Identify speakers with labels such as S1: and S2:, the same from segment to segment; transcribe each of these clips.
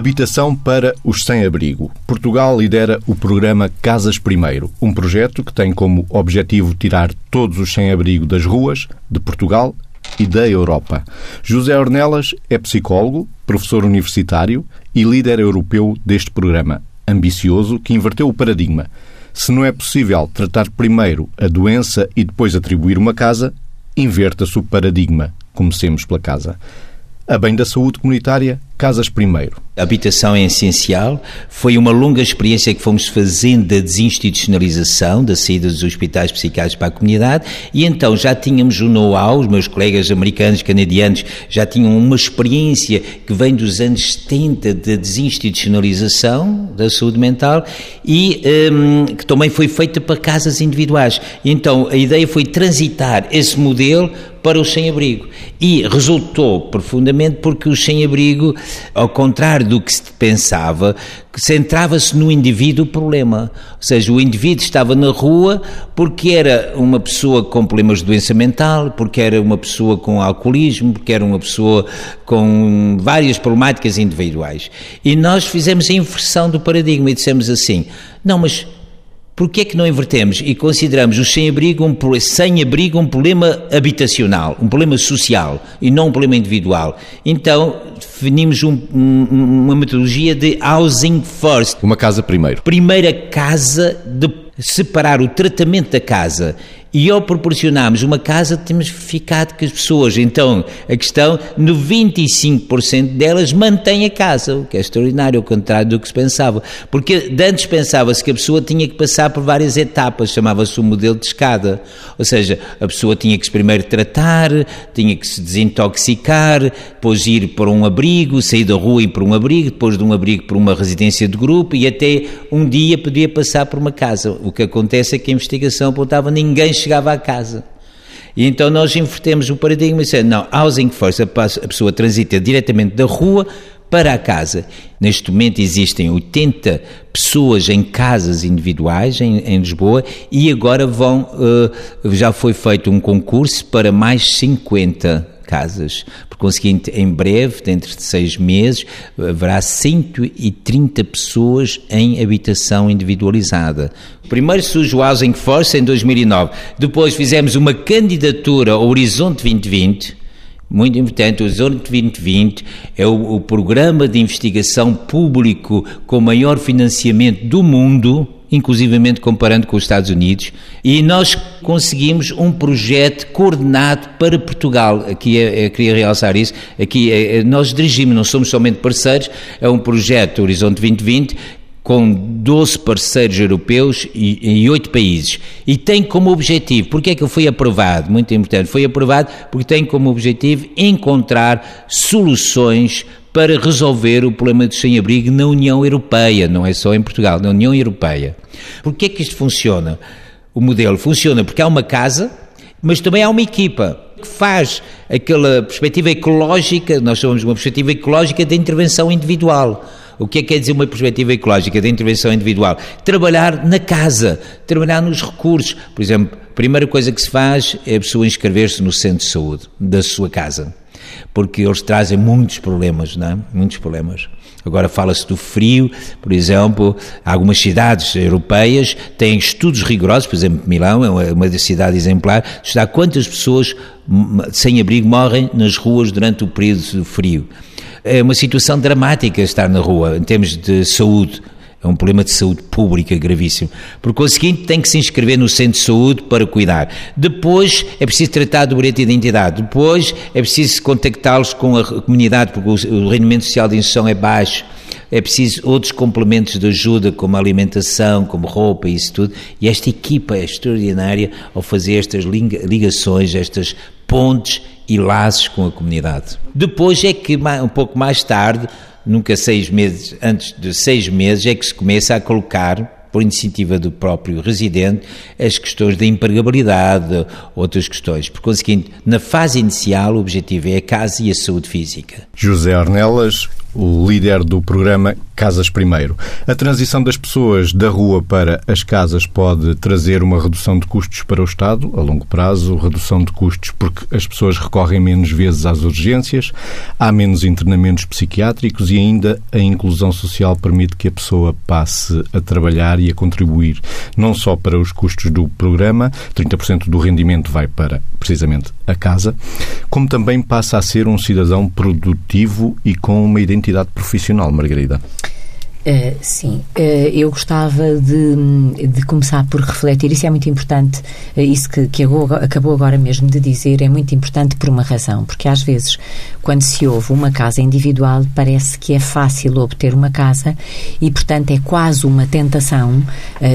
S1: Habitação para os sem-abrigo. Portugal lidera o programa Casas Primeiro, um projeto que tem como objetivo tirar todos os sem-abrigo das ruas, de Portugal e da Europa. José Ornelas é psicólogo, professor universitário e líder europeu deste programa, ambicioso que inverteu o paradigma. Se não é possível tratar primeiro a doença e depois atribuir uma casa, inverta-se o paradigma. Comecemos pela casa. A bem da saúde comunitária, casas primeiro.
S2: A habitação é essencial. Foi uma longa experiência que fomos fazendo da desinstitucionalização, da saída dos hospitais psiquiátricos para a comunidade, e então já tínhamos o know-how, os meus colegas americanos, canadianos, já tinham uma experiência que vem dos anos 70 da de desinstitucionalização da saúde mental e um, que também foi feita para casas individuais. E então a ideia foi transitar esse modelo para o sem-abrigo. E resultou profundamente porque o sem-abrigo, ao contrário do que se pensava, centrava-se no indivíduo o problema. Ou seja, o indivíduo estava na rua porque era uma pessoa com problemas de doença mental, porque era uma pessoa com alcoolismo, porque era uma pessoa com várias problemáticas individuais. E nós fizemos a inversão do paradigma e dissemos assim: não, mas Porquê é que não invertemos e consideramos o sem-abrigo um, sem -abrigo um problema habitacional, um problema social e não um problema individual? Então definimos um, um, uma metodologia de housing first.
S1: Uma casa primeiro.
S2: Primeira casa de separar o tratamento da casa e ao proporcionarmos uma casa, temos ficado que as pessoas, então, a questão, 95% delas mantêm a casa, o que é extraordinário, ao contrário do que se pensava. Porque antes pensava-se que a pessoa tinha que passar por várias etapas, chamava-se o modelo de escada. Ou seja, a pessoa tinha que primeiro tratar, tinha que se desintoxicar, depois ir para um abrigo, sair da rua e ir para um abrigo, depois de um abrigo para uma residência de grupo e até um dia podia passar por uma casa. O que acontece é que a investigação apontava ninguém chegava à casa. E então nós invertemos o paradigma e dissemos, não, housing first, a pessoa transita diretamente da rua para a casa. Neste momento existem 80 pessoas em casas individuais em, em Lisboa e agora vão, uh, já foi feito um concurso para mais 50 casas. Por conseguinte, em breve, dentro de seis meses, haverá 130 pessoas em habitação individualizada. Primeiro surge o Housing Force em 2009, depois fizemos uma candidatura ao Horizonte 2020, muito importante, o Horizonte 2020 é o, o, programa de investigação público com maior financiamento do mundo, inclusivamente comparando com os Estados Unidos, e nós conseguimos um projeto coordenado para Portugal. Aqui é, é queria realçar isso. Aqui é, nós dirigimos, não somos somente parceiros, é um projeto Horizonte 2020 com 12 parceiros europeus e, em 8 países. E tem como objetivo, porque é que foi aprovado? Muito importante, foi aprovado porque tem como objetivo encontrar soluções para resolver o problema do sem-abrigo na União Europeia, não é só em Portugal, na União Europeia. Porquê é que isto funciona? O modelo funciona porque há uma casa, mas também há uma equipa que faz aquela perspectiva ecológica, nós chamamos uma perspectiva ecológica de intervenção individual. O que é que quer dizer uma perspectiva ecológica de intervenção individual? Trabalhar na casa, trabalhar nos recursos. Por exemplo, a primeira coisa que se faz é a pessoa inscrever-se no centro de saúde da sua casa, porque eles trazem muitos problemas, não é? Muitos problemas. Agora fala-se do frio, por exemplo, algumas cidades europeias têm estudos rigorosos, por exemplo, Milão é uma cidade exemplar, estudar quantas pessoas sem abrigo morrem nas ruas durante o período de frio é uma situação dramática estar na rua, em termos de saúde. É um problema de saúde pública gravíssimo. Por conseguinte, tem que se inscrever no centro de saúde para cuidar. Depois é preciso tratar do bilhete de identidade. Depois é preciso contactá-los com a comunidade, porque o rendimento social de instrução é baixo. É preciso outros complementos de ajuda, como alimentação, como roupa e isso tudo. E esta equipa é extraordinária ao fazer estas ligações, estas pontes e laços com a comunidade. Depois é que, um pouco mais tarde, nunca seis meses, antes de seis meses, é que se começa a colocar por iniciativa do próprio residente, as questões da empregabilidade, outras questões. Por conseguinte, na fase inicial, o objetivo é a casa e a saúde física.
S1: José Ornelas, o líder do programa Casas Primeiro. A transição das pessoas da rua para as casas pode trazer uma redução de custos para o Estado, a longo prazo, redução de custos porque as pessoas recorrem menos vezes às urgências, há menos internamentos psiquiátricos e ainda a inclusão social permite que a pessoa passe a trabalhar e a contribuir não só para os custos do programa, 30% do rendimento vai para precisamente a casa, como também passa a ser um cidadão produtivo e com uma identidade profissional, Margarida.
S3: Uh, sim, uh, eu gostava de, de, começar por refletir, isso é muito importante, uh, isso que, que acabou agora mesmo de dizer, é muito importante por uma razão, porque às vezes, quando se ouve uma casa individual, parece que é fácil obter uma casa e, portanto, é quase uma tentação,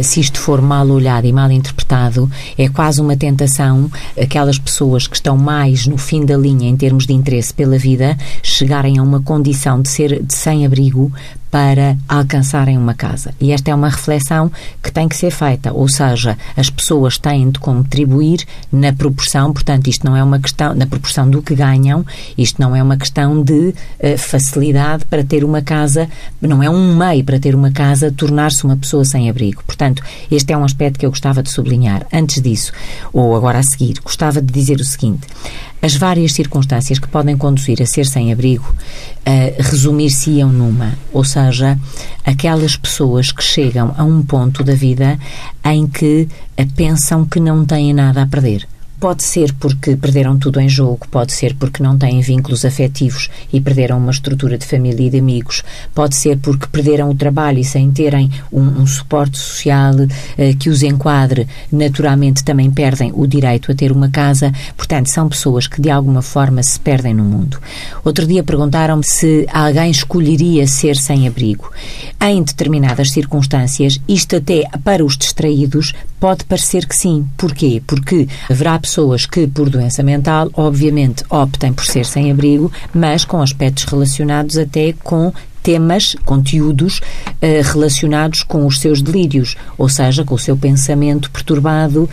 S3: se isto for mal olhado e mal interpretado, é quase uma tentação aquelas pessoas que estão mais no fim da linha em termos de interesse pela vida chegarem a uma condição de ser de sem-abrigo para alcançarem uma casa. E esta é uma reflexão que tem que ser feita, ou seja, as pessoas têm de contribuir na proporção, portanto, isto não é uma questão, na proporção do que ganham, isto não é uma questão de uh, facilidade para ter uma casa, não é um meio para ter uma casa, tornar-se uma pessoa sem abrigo. Portanto, este é um aspecto que eu gostava de sublinhar. Antes disso, ou agora a seguir, gostava de dizer o seguinte: as várias circunstâncias que podem conduzir a ser sem-abrigo uh, resumir-se-iam numa, ou seja, aquelas pessoas que chegam a um ponto da vida em que pensam que não têm nada a perder Pode ser porque perderam tudo em jogo, pode ser porque não têm vínculos afetivos e perderam uma estrutura de família e de amigos, pode ser porque perderam o trabalho e sem terem um, um suporte social eh, que os enquadre, naturalmente também perdem o direito a ter uma casa. Portanto, são pessoas que de alguma forma se perdem no mundo. Outro dia perguntaram-me se alguém escolheria ser sem abrigo. Em determinadas circunstâncias, isto até para os distraídos pode parecer que sim. Porquê? Porque haverá pessoas que, por doença mental, obviamente optem por ser sem abrigo, mas com aspectos relacionados até com temas, conteúdos uh, relacionados com os seus delírios, ou seja, com o seu pensamento perturbado uh,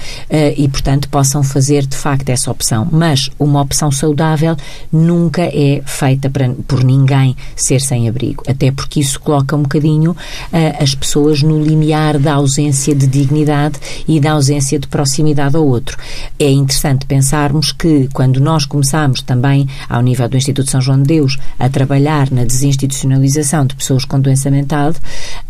S3: e, portanto, possam fazer de facto essa opção. Mas uma opção saudável nunca é feita para, por ninguém ser sem abrigo, até porque isso coloca um bocadinho uh, as pessoas no limiar da ausência de dignidade e da ausência de proximidade ao outro. É interessante pensarmos que quando nós começamos também, ao nível do Instituto São João de Deus, a trabalhar na desinstitucionalização de pessoas com doença mental,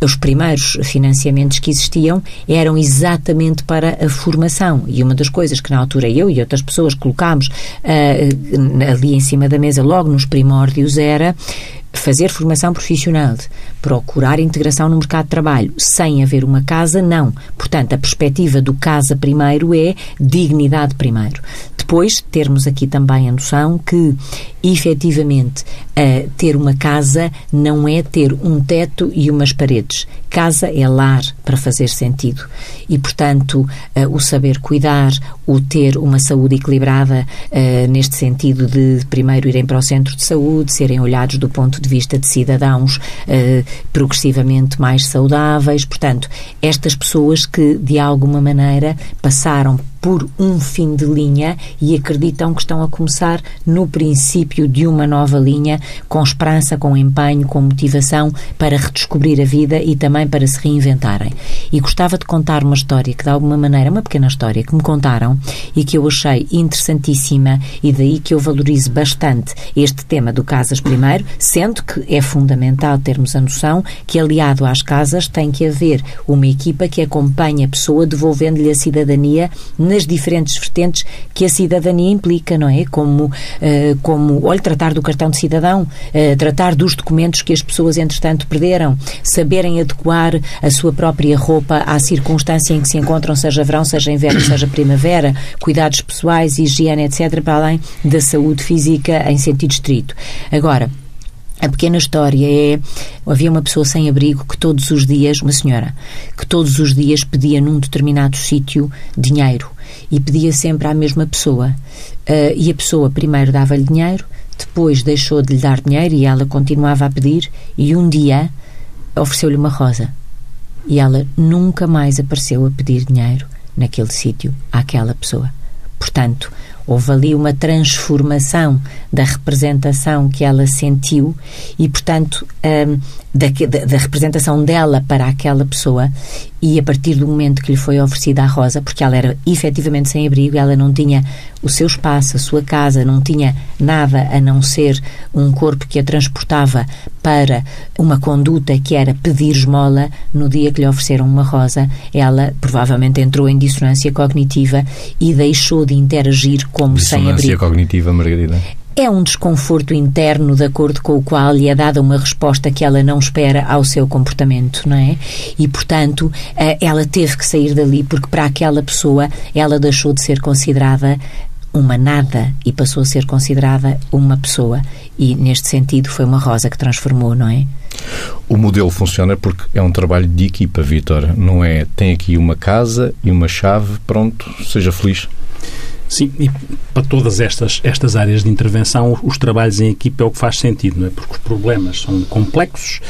S3: os primeiros financiamentos que existiam eram exatamente para a formação. E uma das coisas que na altura eu e outras pessoas colocámos uh, ali em cima da mesa, logo nos primórdios, era fazer formação profissional, procurar integração no mercado de trabalho, sem haver uma casa, não. Portanto, a perspectiva do casa primeiro é dignidade primeiro. Depois, termos aqui também a noção que, efetivamente, uh, ter uma casa não é ter um teto e umas paredes. Casa é lar para fazer sentido. E, portanto, uh, o saber cuidar, o ter uma saúde equilibrada, uh, neste sentido de primeiro irem para o centro de saúde, serem olhados do ponto de vista de cidadãos progressivamente mais saudáveis. Portanto, estas pessoas que, de alguma maneira, passaram por um fim de linha e acreditam que estão a começar no princípio de uma nova linha, com esperança, com empenho, com motivação para redescobrir a vida e também para se reinventarem. E gostava de contar uma história que, de alguma maneira, uma pequena história que me contaram e que eu achei interessantíssima e daí que eu valorizo bastante este tema do Casas Primeiro, sendo que é fundamental termos a noção que, aliado às casas, tem que haver uma equipa que acompanhe a pessoa, devolvendo-lhe a cidadania nas diferentes vertentes que a cidadania implica, não é? Como, uh, como olha, tratar do cartão de cidadão, uh, tratar dos documentos que as pessoas, entretanto, perderam, saberem adequar a sua própria roupa à circunstância em que se encontram, seja verão, seja inverno, seja primavera, cuidados pessoais, higiene, etc., para além da saúde física em sentido estrito. Agora, a pequena história é: havia uma pessoa sem abrigo que todos os dias, uma senhora, que todos os dias pedia num determinado sítio dinheiro e pedia sempre à mesma pessoa. Uh, e a pessoa primeiro dava-lhe dinheiro, depois deixou de lhe dar dinheiro e ela continuava a pedir, e um dia ofereceu-lhe uma rosa. E ela nunca mais apareceu a pedir dinheiro naquele sítio àquela pessoa. Portanto, houve ali uma transformação da representação que ela sentiu e, portanto, um, da, da, da, representação dela para aquela pessoa e a partir do momento que lhe foi oferecida a Rosa, porque ela era efetivamente sem abrigo, ela não tinha o seu espaço, a sua casa, não tinha nada a não ser um corpo que a transportava para uma conduta que era pedir esmola, no dia que lhe ofereceram uma rosa, ela provavelmente entrou em dissonância cognitiva e deixou de interagir como sem abrigo. Dissonância
S1: cognitiva, Margarida?
S3: É um desconforto interno de acordo com o qual lhe é dada uma resposta que ela não espera ao seu comportamento, não é? E, portanto, eh, ela teve que sair dali porque para aquela pessoa ela deixou de ser considerada uma nada e passou a ser considerada uma pessoa. E, neste sentido, foi uma rosa que transformou, não é?
S1: O modelo funciona porque é um trabalho de equipa, Vitor. Não é tem aqui uma casa e uma chave, pronto, seja feliz.
S4: Sim, e para todas estas, estas áreas de intervenção, os trabalhos em equipa é o que faz sentido, não é? Porque os problemas são complexos,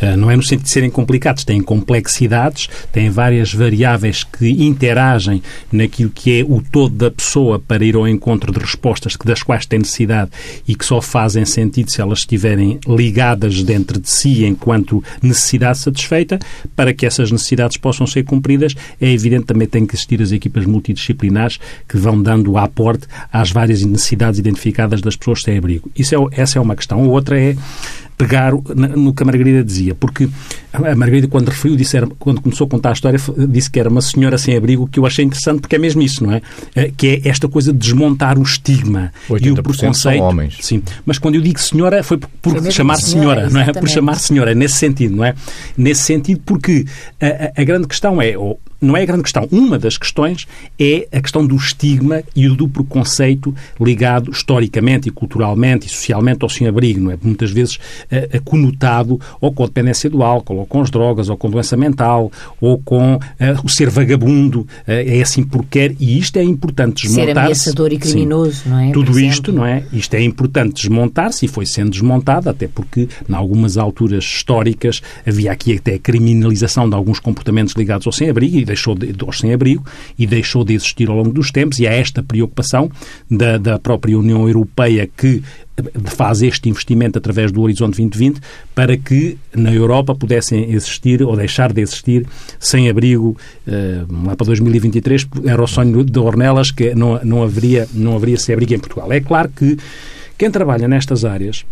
S4: eh, não é no sentido de serem complicados, têm complexidades, têm várias variáveis que interagem naquilo que é o todo da pessoa para ir ao encontro de respostas das quais tem necessidade e que só fazem sentido se elas estiverem ligadas dentro de si enquanto necessidade satisfeita. Para que essas necessidades possam ser cumpridas, é evidente também tem que existir as equipas multidisciplinares que vão dando dando aporte às várias necessidades identificadas das pessoas sem abrigo. Isso é, essa é uma questão. A outra é pegar no que a Margarida dizia, porque a Margarida, quando referiu, disse, era, quando começou a contar a história, disse que era uma senhora sem abrigo, que eu achei interessante, porque é mesmo isso, não é? é que é esta coisa de desmontar o estigma
S1: e o preconceito. São homens.
S4: Sim, mas quando eu digo senhora, foi por, por chamar senhora, senhora não é? Por chamar senhora, nesse sentido, não é? Nesse sentido, porque a, a, a grande questão é, ou, não é a grande questão. Uma das questões é a questão do estigma e do preconceito ligado historicamente e culturalmente e socialmente ao sem-abrigo, não é? Muitas vezes uh, conotado ou com a dependência do álcool, ou com as drogas, ou com doença mental, ou com uh, o ser vagabundo, uh, é assim porque quer, e isto é importante desmontar-se.
S3: Ser ameaçador e criminoso,
S4: Sim.
S3: não é?
S4: Tudo isto, não é? Isto é importante desmontar-se e foi sendo desmontado, até porque, em algumas alturas históricas, havia aqui até a criminalização de alguns comportamentos ligados ao sem-abrigo deixou de, aos sem-abrigo e deixou de existir ao longo dos tempos e há esta preocupação da, da própria União Europeia que faz este investimento através do Horizonte 2020 para que na Europa pudessem existir ou deixar de existir sem abrigo uh, lá para 2023 era o sonho de Ornelas que não, não haveria não haveria sem abrigo em Portugal. É claro que quem trabalha nestas áreas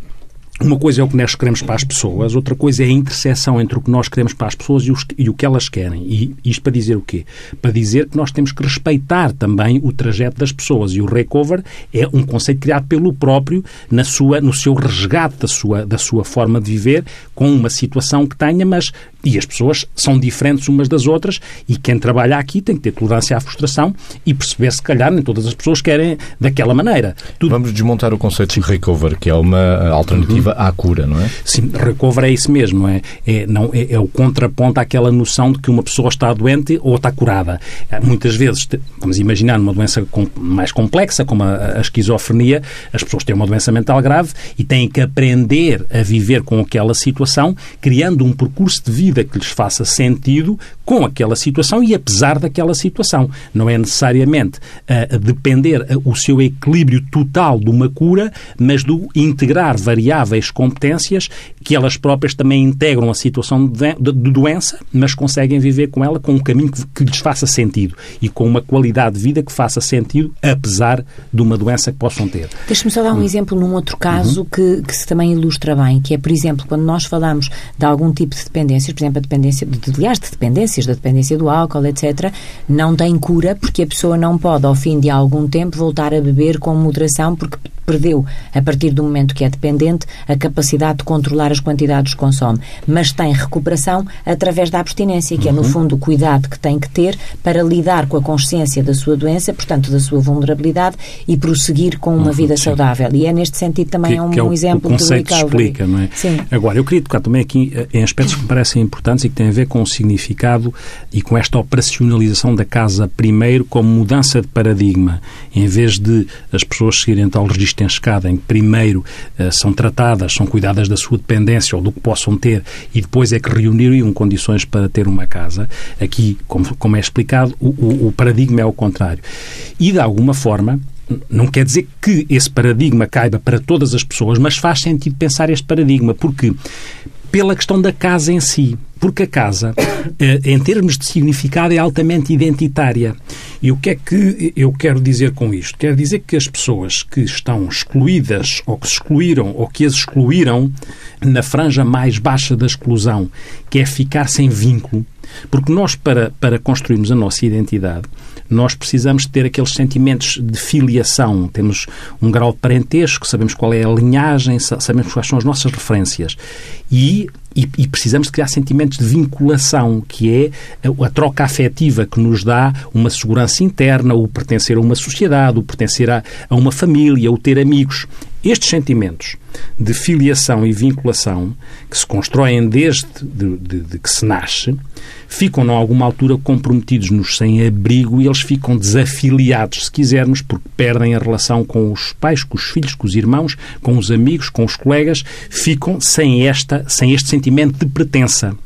S4: uma coisa é o que nós queremos para as pessoas, outra coisa é a interseção entre o que nós queremos para as pessoas e, os, e, o que elas querem. E isto para dizer o quê? Para dizer que nós temos que respeitar também o trajeto das pessoas. E o recover é um conceito criado pelo próprio na sua, no seu resgate da sua, da sua forma de viver, com uma situação que tenha, mas e as pessoas são diferentes umas das outras e quem trabalha aqui tem que ter tolerância à frustração e perceber se calhar nem todas as pessoas querem daquela maneira.
S1: Tudo... Vamos desmontar o conceito de recover, que é uma alternativa. À cura, não é?
S4: Sim, recover é isso mesmo, é? É, não, é, é o contraponto àquela noção de que uma pessoa está doente ou está curada. É, muitas vezes, vamos imaginar uma doença mais complexa, como a, a esquizofrenia, as pessoas têm uma doença mental grave e têm que aprender a viver com aquela situação, criando um percurso de vida que lhes faça sentido com aquela situação e apesar daquela situação. Não é necessariamente uh, depender uh, o seu equilíbrio total de uma cura, mas do integrar variáveis competências que elas próprias também integram a situação de, de, de doença, mas conseguem viver com ela com um caminho que, que, lhes faça sentido e com uma qualidade de vida que faça sentido, apesar de uma doença que possam ter.
S3: Deixa-me só dar um hum. exemplo num outro caso uhum. que, que se também ilustra bem, que é, por exemplo, quando nós falamos de algum tipo de dependências, por exemplo, a dependência, de, aliás, de dependências, da dependência do álcool, etc., não tem cura porque a pessoa não pode, ao fim de algum tempo, voltar a beber com moderação porque perdeu, a partir do momento que é dependente, a capacidade de controlar as quantidades que consome. Mas tem recuperação através da abstinência, que uhum. é, no uhum. fundo, o cuidado que tem que ter para lidar com a consciência da sua doença, portanto, da sua vulnerabilidade e prosseguir com uma uhum, vida sim. saudável. E é neste sentido também
S4: que,
S3: é um,
S4: que é
S3: o, exemplo
S4: o conceito do recovery. explica, não é?
S3: Sim.
S4: Agora, eu queria tocar também aqui eh, em aspectos que me parecem importantes e que têm a ver com o significado e com esta operacionalização da casa primeiro como mudança de paradigma. Em vez de as pessoas seguirem tal registro em escada, em que primeiro uh, são tratadas, são cuidadas da sua dependência ou do que possam ter e depois é que reuniriam condições para ter uma casa. Aqui, como, como é explicado, o, o, o paradigma é o contrário. E, de alguma forma, não quer dizer que esse paradigma caiba para todas as pessoas, mas faz sentido pensar este paradigma, porque pela questão da casa em si. Porque a casa, eh, em termos de significado, é altamente identitária. E o que é que eu quero dizer com isto? Quero dizer que as pessoas que estão excluídas, ou que se excluíram, ou que as excluíram na franja mais baixa da exclusão, que é ficar sem vínculo, porque nós, para, para construirmos a nossa identidade, nós precisamos ter aqueles sentimentos de filiação. Temos um grau de parentesco, sabemos qual é a linhagem, sabemos quais são as nossas referências. E e, e, precisamos de criar sentimentos de vinculação, que é a, a, troca afetiva que nos dá uma segurança interna, o pertencer a uma sociedade, o pertencer a, a uma família, o ter amigos. Estes sentimentos de filiação e vinculação, que se constroem desde de, de, de que se nasce, ficam, a alguma altura, comprometidos nos sem-abrigo e eles ficam desafiliados, se quisermos, porque perdem a relação com os pais, com os filhos, com os irmãos, com os amigos, com os colegas, ficam sem, esta, sem este sentimento de pertença.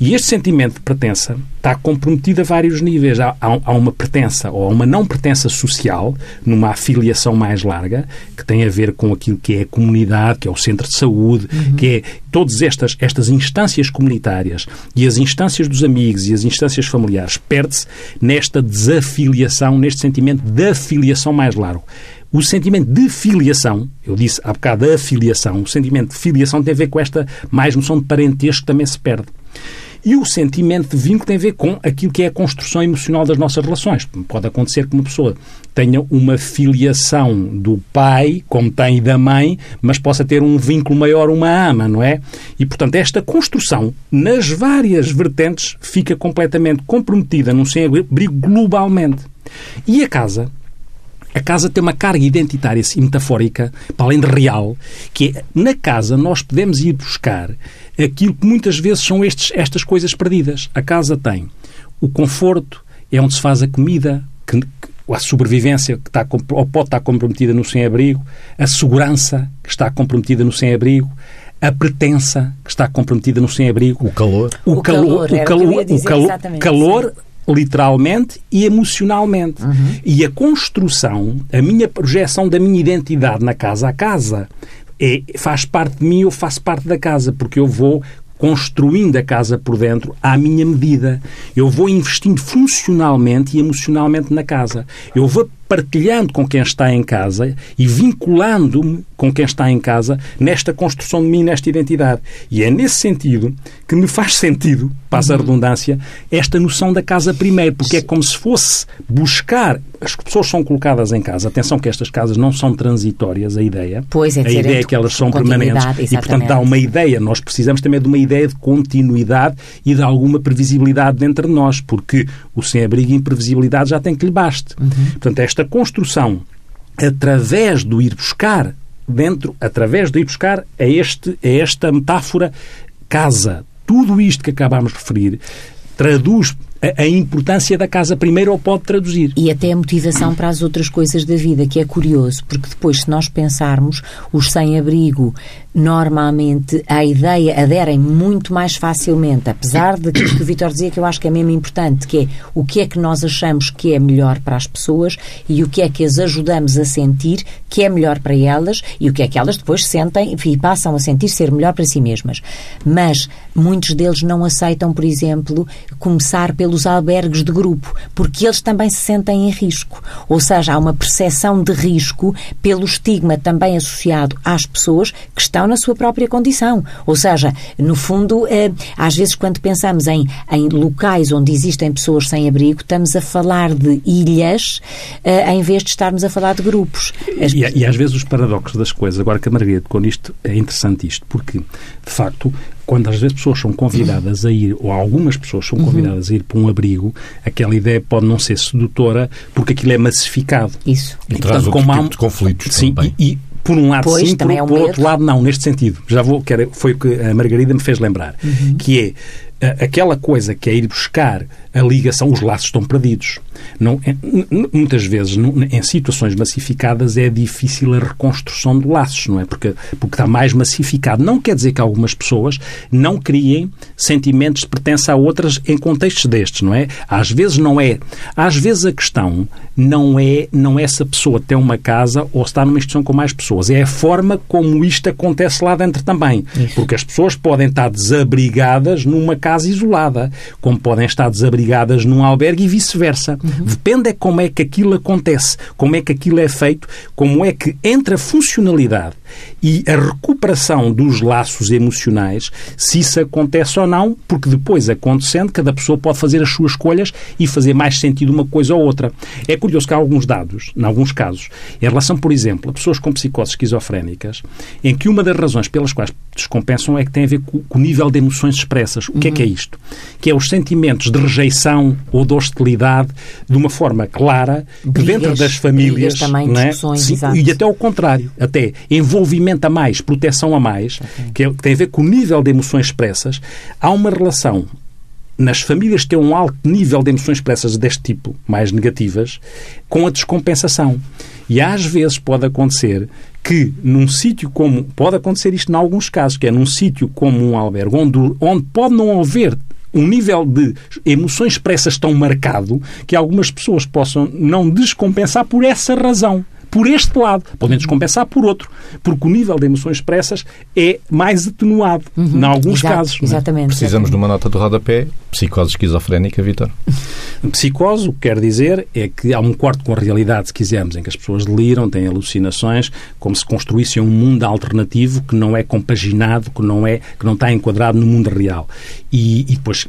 S4: E este sentimento de pertença está comprometido a vários níveis. Há, há, uma pertença ou uma não pertença social, numa afiliação mais larga, que tem a ver com aquilo que é a comunidade, que é o centro de saúde, uhum. que é todas estas, estas instâncias comunitárias e as instâncias dos amigos e as instâncias familiares. Perde-se nesta desafiliação, neste sentimento de afiliação mais largo. O sentimento de filiação, eu disse há bocado afiliação, o sentimento de filiação tem a ver com esta mais noção de parentesco que também se perde. E o sentimento de vínculo tem a ver com aquilo que é a construção emocional das nossas relações. Pode acontecer que uma pessoa tenha uma filiação do pai, como tem da mãe, mas possa ter um vínculo maior, uma ama, não é? E, portanto, esta construção, nas várias vertentes, fica completamente comprometida num sem-abrigo globalmente. E a casa a casa tem uma carga identitária assim, metafórica, para além de real, que é, na casa nós podemos ir buscar aquilo que muitas vezes são estes, estas coisas perdidas. A casa tem o conforto, é onde se faz a comida, que, a sobrevivência que está, ou pode estar comprometida no sem-abrigo, a segurança que está comprometida no sem-abrigo, a pertença que está comprometida no sem-abrigo.
S1: O calor.
S3: O, o calor,
S4: calor, o calor, o calor, calor literalmente e emocionalmente. Uhum. E a construção, a minha projeção da minha identidade na casa, a casa é, faz parte de mim, eu faço parte da casa, porque eu vou construindo a casa por dentro à minha medida. Eu vou investindo funcionalmente e emocionalmente na casa. Eu vou partilhando com quem está em casa e vinculando-me com quem está em casa nesta construção de mim, nesta identidade. E é nesse sentido que me faz sentido, passa a uhum. redundância, esta noção da casa primeiro, porque é como se fosse buscar. As pessoas são colocadas em casa. Atenção que estas casas não são transitórias, a ideia.
S3: Pois é,
S4: a ideia é que elas são permanentes. Exatamente. E, portanto, dá uma ideia. Nós precisamos também de uma ideia de continuidade e de alguma previsibilidade dentro de nós, porque o sem-abrigo e imprevisibilidade já tem que lhe baste. Uhum. Portanto, esta construção, através do ir buscar dentro, através de ir buscar a, este, a esta metáfora casa, tudo isto que acabámos de referir, traduz a, importância da casa primeiro ou pode traduzir.
S3: E até a motivação para as outras coisas da vida, que é curioso, porque depois, se nós pensarmos, os sem-abrigo normalmente a ideia aderem muito mais facilmente, apesar de que o Vitor dizia que eu acho que é mesmo importante, que é o que é que nós achamos que é melhor para as pessoas e o que é que as ajudamos a sentir que é melhor para elas e o que é que elas depois sentem e passam a sentir ser melhor para si mesmas. Mas muitos deles não aceitam, por exemplo, começar pelos albergues de grupo, porque eles também se sentem em risco. Ou seja, há uma percepção de risco pelo estigma também associado às pessoas que estão na sua própria condição. Ou seja, no fundo, eh, às vezes quando pensamos em, em locais onde existem pessoas sem abrigo, estamos a falar de ilhas eh, em vez de estarmos a falar de grupos.
S4: E, e às vezes os paradoxos das coisas, agora que a Margarida com isto, é interessante isto, porque, de facto, quando às vezes pessoas são convidadas a ir, ou algumas pessoas são convidadas uhum. a ir para um abrigo, aquela ideia pode não ser sedutora porque aquilo é massificado.
S3: Isso.
S1: E, e traz outro tipo um... de conflitos
S4: sim,
S1: também.
S4: E, e por um lado pois, sim, por, é um por outro lado não, neste sentido. Já vou, que era, foi o que a Margarida me fez lembrar, uhum. que é aquela coisa que é ir buscar a ligação, os laços estão perdidos. Não, é, muitas vezes, em situações massificadas, é difícil a reconstrução de laços, não é? Porque, porque está mais massificado. Não quer dizer que algumas pessoas não criem sentimentos de pertença a outras em contextos destes, não é? Às vezes não é. Às vezes a questão não é, não é se a pessoa tem uma casa ou está numa instituição com mais pessoas. É a forma como isto acontece lá dentro também. Isso. Porque as pessoas podem estar desabrigadas numa casa isolada, como podem estar desabrigadas num albergue e vice-versa. Uhum. Depende é como é que aquilo acontece, como é que aquilo é feito, como é que entre a funcionalidade e a recuperação dos laços emocionais, se isso acontece ou não, porque depois acontecendo, cada pessoa pode fazer as suas escolhas e fazer mais sentido uma coisa ou outra. É curioso que há alguns dados, em alguns casos, em relação, por exemplo, a pessoas com psicoses esquizofrénicas, em que uma das razões pelas quais descompensam é que tem a ver com, o nível de emoções expressas. O que uhum. é que é isto? Que é os sentimentos de rejeição ou de hostilidade de uma forma clara, que dentro das famílias...
S3: Também,
S4: é?
S3: Sim,
S4: e até ao contrário, até envolvimento a mais, proteção a mais, okay. que, é, que tem a ver com o nível de emoções expressas, há uma relação nas famílias que têm um alto nível de emoções expressas deste tipo, mais negativas, com a descompensação. E às vezes pode acontecer que num sítio como. Pode acontecer isto em alguns casos, que é num sítio como um albergue, onde, onde pode não haver um nível de emoções expressas tão marcado que algumas pessoas possam não descompensar por essa razão por este lado. Podem descompensar por outro, porque o nível de emoções expressas é mais atenuado, uhum. em alguns
S3: Exato,
S4: casos.
S3: É? Exatamente.
S1: Precisamos exatamente. de uma nota do rodapé. Psicose esquizofrénica, Vitor.
S4: Psicose, o que quer dizer é que há um quarto com a realidade, se quisermos, em que as pessoas deliram, têm alucinações, como se construíssem um mundo alternativo que não é compaginado, que não, é, que não está enquadrado no mundo real. E, e depois,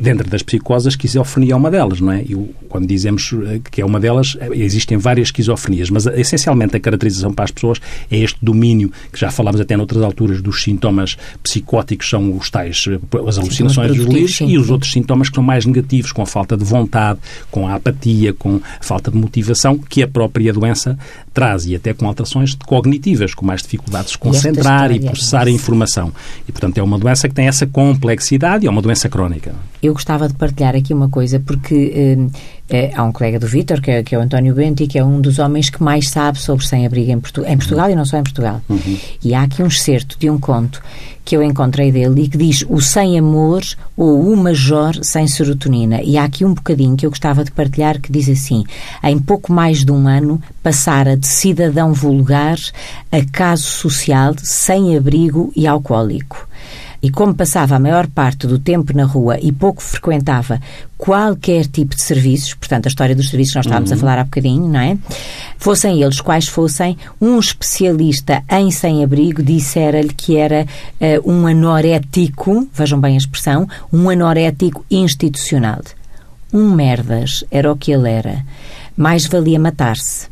S4: dentro das psicoses, a esquizofrenia é uma delas, não é? E quando dizemos eh, que é uma delas, eh, existem várias esquizofrenias, mas essencialmente a caracterização para as pessoas é este domínio, que já falámos até noutras alturas, dos sintomas psicóticos, são os tais, as alucinações dos livros, e os outros sintomas que são mais negativos, com a falta de vontade, com a apatia, com a falta de motivação, que a própria doença traz, e até com alterações cognitivas, com mais dificuldades de concentrar e, e processar a informação. E, portanto, é uma doença que tem essa complexidade e é uma doença crónica.
S3: Eu gostava de partilhar aqui uma coisa, porque eh, é, há um colega do Vítor, que é, que é o António Benti, que é um dos homens que mais sabe sobre sem-abrigo em, Portu em Portugal uhum. e não só em Portugal. Uhum. E há aqui um excerto de um conto que eu encontrei dele e que diz o sem amor ou o major sem serotonina. E há aqui um bocadinho que eu gostava de partilhar que diz assim: em pouco mais de um ano passara de cidadão vulgar a caso social, sem abrigo e alcoólico e como passava a maior parte do tempo na rua e pouco frequentava qualquer tipo de serviços, portanto, a história dos serviços que nós estávamos uhum. a falar há bocadinho, não é? Fossem eles quais fossem, um especialista em sem-abrigo dissera-lhe que era uh, um anorético, vejam bem a expressão, um anorético institucional. Um merdas era o que ele era. Mais valia matar-se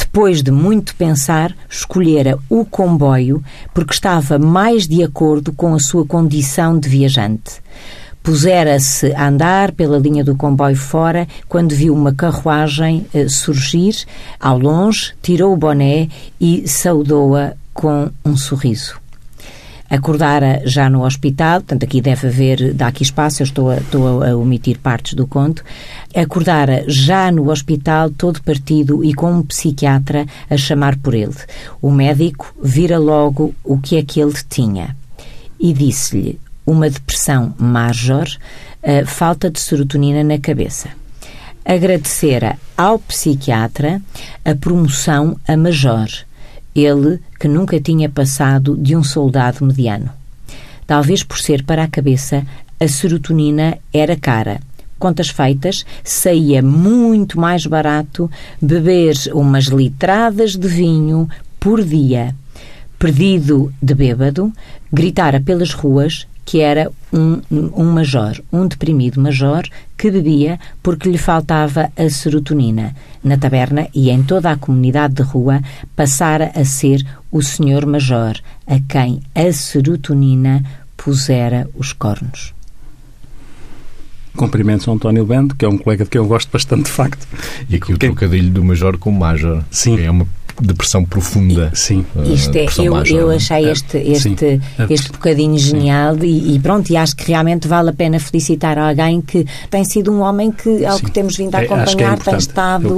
S3: depois de muito pensar, escolhera o comboio porque estava mais de acordo com a sua condição de viajante. Pusera-se a andar pela linha do comboio fora quando viu uma carruagem eh, surgir ao longe, tirou o boné e saudou-a com um sorriso acordara já no hospital, portanto aqui deve haver, dá aqui espaço, eu estou a, estou a omitir partes do conto, acordara já no hospital todo partido e com um psiquiatra a chamar por ele. O médico vira logo o que é que ele tinha e disse-lhe uma depressão major, falta de serotonina na cabeça. Agradecera ao psiquiatra a promoção a major ele que nunca tinha passado de um soldado mediano. Talvez por ser para a cabeça, a serotonina era cara. Contas feitas, saía muito mais barato beber umas litradas de vinho por dia. Perdido de bêbado, gritara pelas ruas que era um, um major, um deprimido major que bebia porque lhe faltava a serotonina. Na taberna e em toda a comunidade de rua passara a ser o senhor major, a quem a serotonina pusera os cornos.
S4: Cumprimentos ao António Bento, que é um colega de quem eu gosto bastante de facto.
S1: E aqui o trocadilho do Major com o Major.
S4: Sim.
S1: é uma depressão profunda.
S4: Sim.
S3: Isto é, eu, eu achei este, este, este bocadinho genial e, e, pronto, e acho que realmente vale a pena felicitar alguém que tem sido um homem que, ao Sim. que temos vindo a acompanhar, é, é tem estado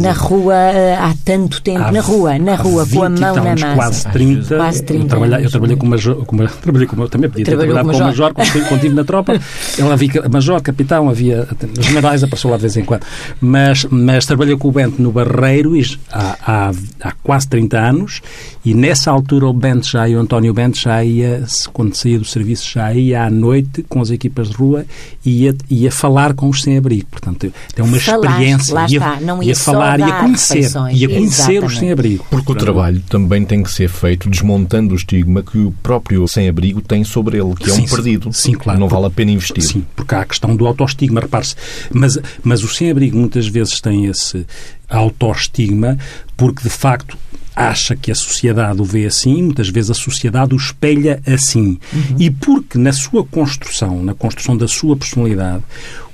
S3: na rua eh, há tanto tempo, há, na rua, na rua, com a mão na massa.
S4: Quase 30. Quase 30 eu, trabalhei, eu trabalhei com major, com uma, trabalhei com, também podia ter trabalhado com major, quando estive na tropa. Ele havia major, capitão, havia generais, apareceu lá de vez em quando. Mas, mas trabalhei com o Bento no Barreiro há, há, há quase 30 anos e nessa altura o Bento já ia, o António Bento já ia, quando saía do serviço, já ia à noite com as equipas de rua e ia, ia falar com os sem-abrigo. Portanto, tem uma falar, experiência.
S3: Lá ia, está, não ia,
S4: ia falar, ia conhecer, ia conhecer os sem-abrigo.
S1: Porque o trabalho também tem que ser feito desmontando o estigma que o próprio sem-abrigo tem sobre ele, que é um perdido.
S4: Sim, claro.
S1: Não vale a pena investir.
S4: Sim, porque há a questão do autoestigma, repare-se. Mas, mas o sem-abrigo muitas vezes tem esse autoestigma porque, de facto, acha que a sociedade o vê assim, muitas vezes a sociedade o espelha assim. Uhum. E porque na sua construção, na construção da sua personalidade,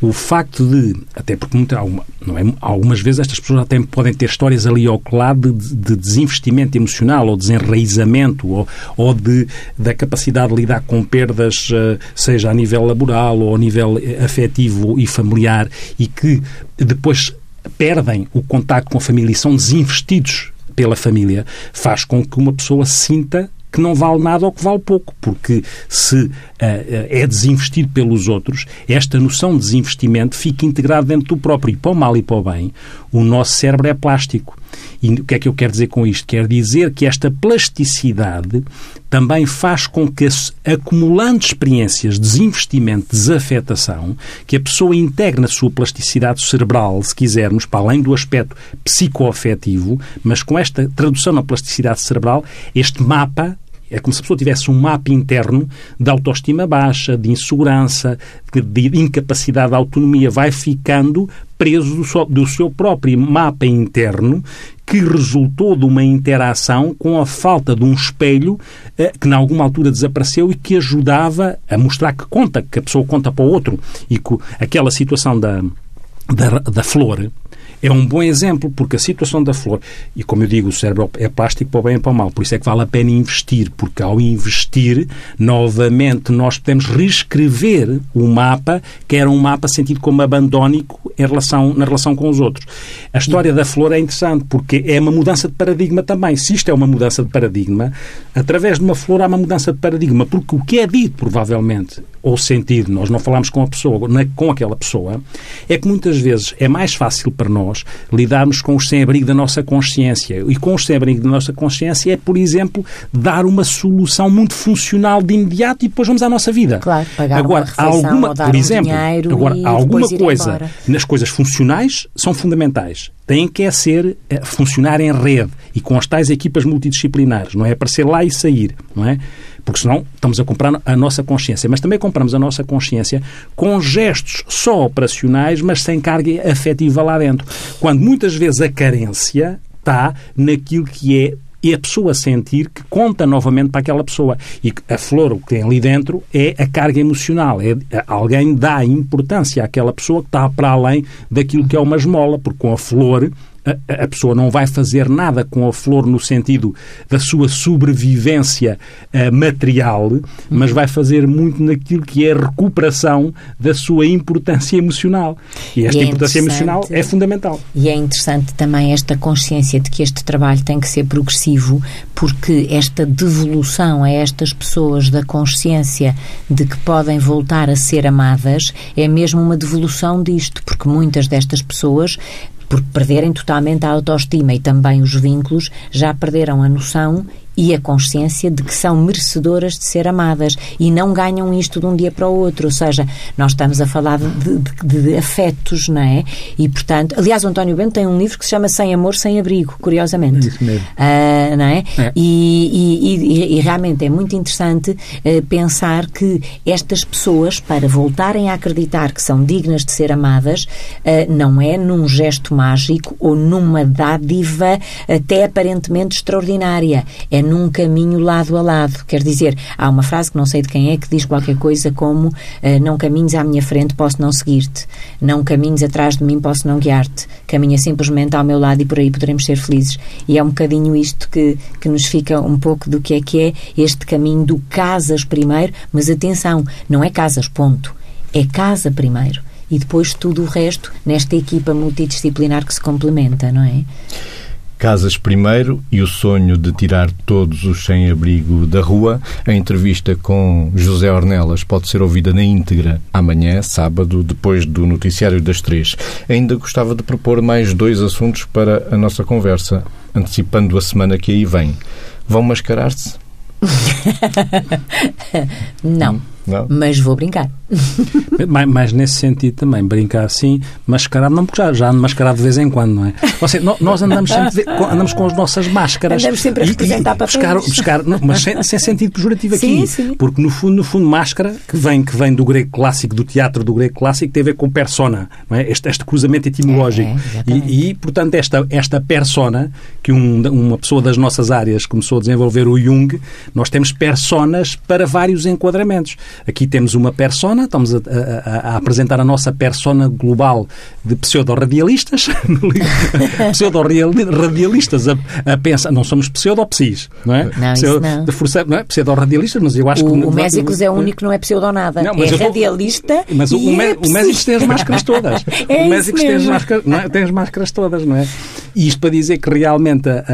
S4: o facto de, até porque muita, não é, algumas vezes estas pessoas até podem ter histórias ali ao lado de, de desinvestimento emocional ou desenraizamento ou, ou de, da capacidade de lidar com perdas, eh, seja a nível laboral ou a nível eh, afetivo e familiar, e que depois perdem o contato com a família e são desinvestidos pela família, faz com que uma pessoa sinta que não vale nada ou que vale pouco, porque se é desinvestido pelos outros, esta noção de desinvestimento fica integrada dentro do próprio. E para o mal e para o bem, o nosso cérebro é plástico. E o que é que eu quero dizer com isto? Quero dizer que esta plasticidade também faz com que, acumulando experiências de desinvestimento, desafetação, que a pessoa integre na sua plasticidade cerebral, se quisermos, para além do aspecto psicoafetivo, mas com esta tradução na plasticidade cerebral, este mapa é como se a pessoa tivesse um mapa interno de autoestima baixa, de insegurança, de incapacidade de autonomia. Vai ficando preso do seu próprio mapa interno que resultou de uma interação com a falta de um espelho eh, que, em alguma altura, desapareceu e que ajudava a mostrar que conta, que a pessoa conta para o outro. E que aquela situação da, da, da flor é um bom exemplo, porque a situação da flor, e como eu digo, o cérebro é plástico para o bem e para o mal, por isso é que vale a pena investir, porque ao investir, novamente, nós podemos reescrever o mapa, que era um mapa sentido como abandónico em relação, na relação com os outros. A história da flor é interessante, porque é uma mudança de paradigma também. Se isto é uma mudança de paradigma, através de uma flor há uma mudança de paradigma, porque o que é dito, provavelmente, ou sentido, nós não falamos com a pessoa, com aquela pessoa, é que muitas vezes é mais fácil para nós lidarmos com os sem-abrigo da nossa consciência. E com os sem-abrigo da nossa consciência é, por exemplo, dar uma solução muito funcional de imediato e depois vamos à nossa vida.
S3: Claro, pagar
S4: agora,
S3: uma
S4: alguma,
S3: por
S4: exemplo, um agora, alguma coisa nas coisas funcionais são fundamentais têm que é ser, é, funcionar em rede e com as tais equipas multidisciplinares, não é aparecer lá e sair, não é? Porque senão estamos a comprar a nossa consciência. Mas também compramos a nossa consciência com gestos só operacionais, mas sem carga afetiva lá dentro. Quando muitas vezes a carência está naquilo que é e a pessoa sentir que conta novamente para aquela pessoa. E a flor, o que tem ali dentro, é a carga emocional. É, alguém dá importância àquela pessoa que está para além daquilo que é uma esmola, porque com a flor a, a, pessoa não vai fazer nada com a flor no sentido da sua sobrevivência uh, material, mas vai fazer muito naquilo que é a recuperação da sua importância emocional. E esta e é importância emocional é fundamental.
S3: E é interessante também esta consciência de que este trabalho tem que ser progressivo, porque esta devolução a estas pessoas da consciência de que podem voltar a ser amadas é mesmo uma devolução disto, porque muitas destas pessoas por perderem totalmente a autoestima e também os vínculos, já perderam a noção e a consciência de que são merecedoras de ser amadas e não ganham isto de um dia para o outro. Ou seja, nós estamos a falar de, de, de afetos, não é? E, portanto, aliás, o António Bento tem um livro que se chama Sem Amor, Sem Abrigo, curiosamente.
S4: Isso mesmo.
S3: Uh, não é? é. E, e, e, e, realmente é muito interessante uh, pensar que estas pessoas, para voltarem a acreditar que são dignas de ser amadas, uh, não é num gesto mágico ou numa dádiva até aparentemente extraordinária. É num caminho lado a lado. Quer dizer, há uma frase que não sei de quem é que diz qualquer coisa como uh, não caminhes à minha frente, posso não seguir-te. Não caminhes atrás de mim, posso não guiar-te. Caminha simplesmente ao meu lado e por aí poderemos ser felizes. E é um bocadinho isto que, que nos fica um pouco do que é que é este caminho do casas primeiro, mas atenção, não é casas, ponto. É casa primeiro e depois tudo o resto nesta equipa multidisciplinar que se complementa, não é?
S1: Casas primeiro e o sonho de tirar todos os sem-abrigo da rua. A entrevista com José Ornelas pode ser ouvida na íntegra amanhã, sábado, depois do noticiário das três. Ainda gostava de propor mais dois assuntos para a nossa conversa, antecipando a semana que aí vem. Vão mascarar-se?
S3: Não. Não. Mas vou brincar.
S4: mas, mas, nesse sentido também, brincar assim, mascarado, não, porque já, já ando mascarado de vez em quando, não é? Ou seja, nós andamos sempre andamos com as nossas máscaras.
S3: Andamos sempre a representar
S4: para buscar, buscar não, Mas sem, sem, sentido pejorativo aqui. Sim, sim. Porque no fundo, no fundo, máscara, que vem, que vem do grego clássico, do teatro do grego clássico, tem a ver com persona, não é? Este, este cruzamento etimológico. É, é, e, e, portanto, esta, esta persona, que um, uma pessoa das nossas áreas começou a desenvolver, o Jung, nós temos personas para vários enquadramentos. Aqui temos uma persona, estamos a, a, a apresentar a nossa persona global de pseudo-radialistas, pseudo-radialistas a, a pensar, não somos pseudo-psis, não é?
S3: Não, Pseudo, não. De
S4: força, não é? Pseudo-radialistas, mas eu acho
S3: o,
S4: que...
S3: O Mésicos é o único que não é pseudo-nada, é radialista
S4: Mas o, o,
S3: é
S4: o Mésicos tem as máscaras todas.
S3: É
S4: o Mésicos tem as, máscaras, não é? tem as máscaras todas, não é? E isto para dizer que realmente a,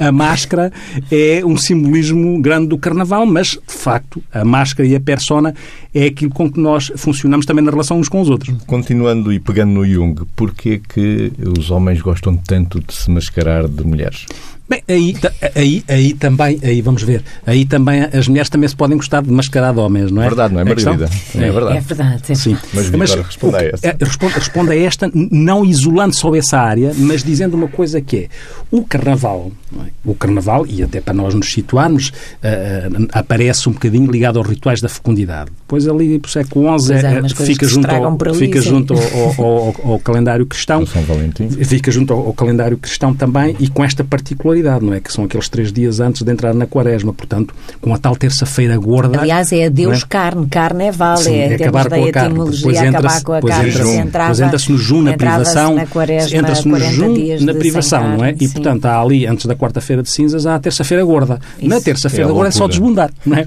S4: a, a, máscara é um simbolismo grande do carnaval, mas, de facto, a máscara e a persona é aquilo com que nós funcionamos também na relação uns com os outros.
S1: Continuando e pegando no Jung, porquê que os homens gostam tanto de se mascarar de mulheres?
S4: Bem, aí, aí, aí também, aí vamos ver, aí também as mulheres também se podem gostar de mascarar de homens, não é?
S1: Verdade, não é, Margarida?
S3: É, é, verdade. É verdade. É.
S1: Sim. Mas, mas responde a esta. É,
S4: responde, responde a esta, não isolando só essa área, mas dizendo uma coisa que é, o Carnaval, é? o Carnaval, e até para nós nos situarmos, uh, aparece um bocadinho ligado aos rituais da fecundidade. Depois ali, por século XI, é, fica junto, ao, ali, fica junto ao, ao, ao, calendário cristão.
S1: São Valentim.
S4: Fica junto ao, calendário cristão também e com esta particularidade não é? Que são aqueles três dias antes de entrar na quaresma, portanto, com a tal terça-feira gorda.
S3: Aliás, é Deus é? carne, carne é vale,
S4: Sim, é,
S3: é
S4: acabar com a carne, depois entra-se com a carne, depois entra-se no junho na privação, entra-se no junho na privação, não é? E, portanto, há ali, antes da quarta-feira de cinzas, há a terça-feira gorda. Isso. Na terça-feira é gorda é só desbundar, não é?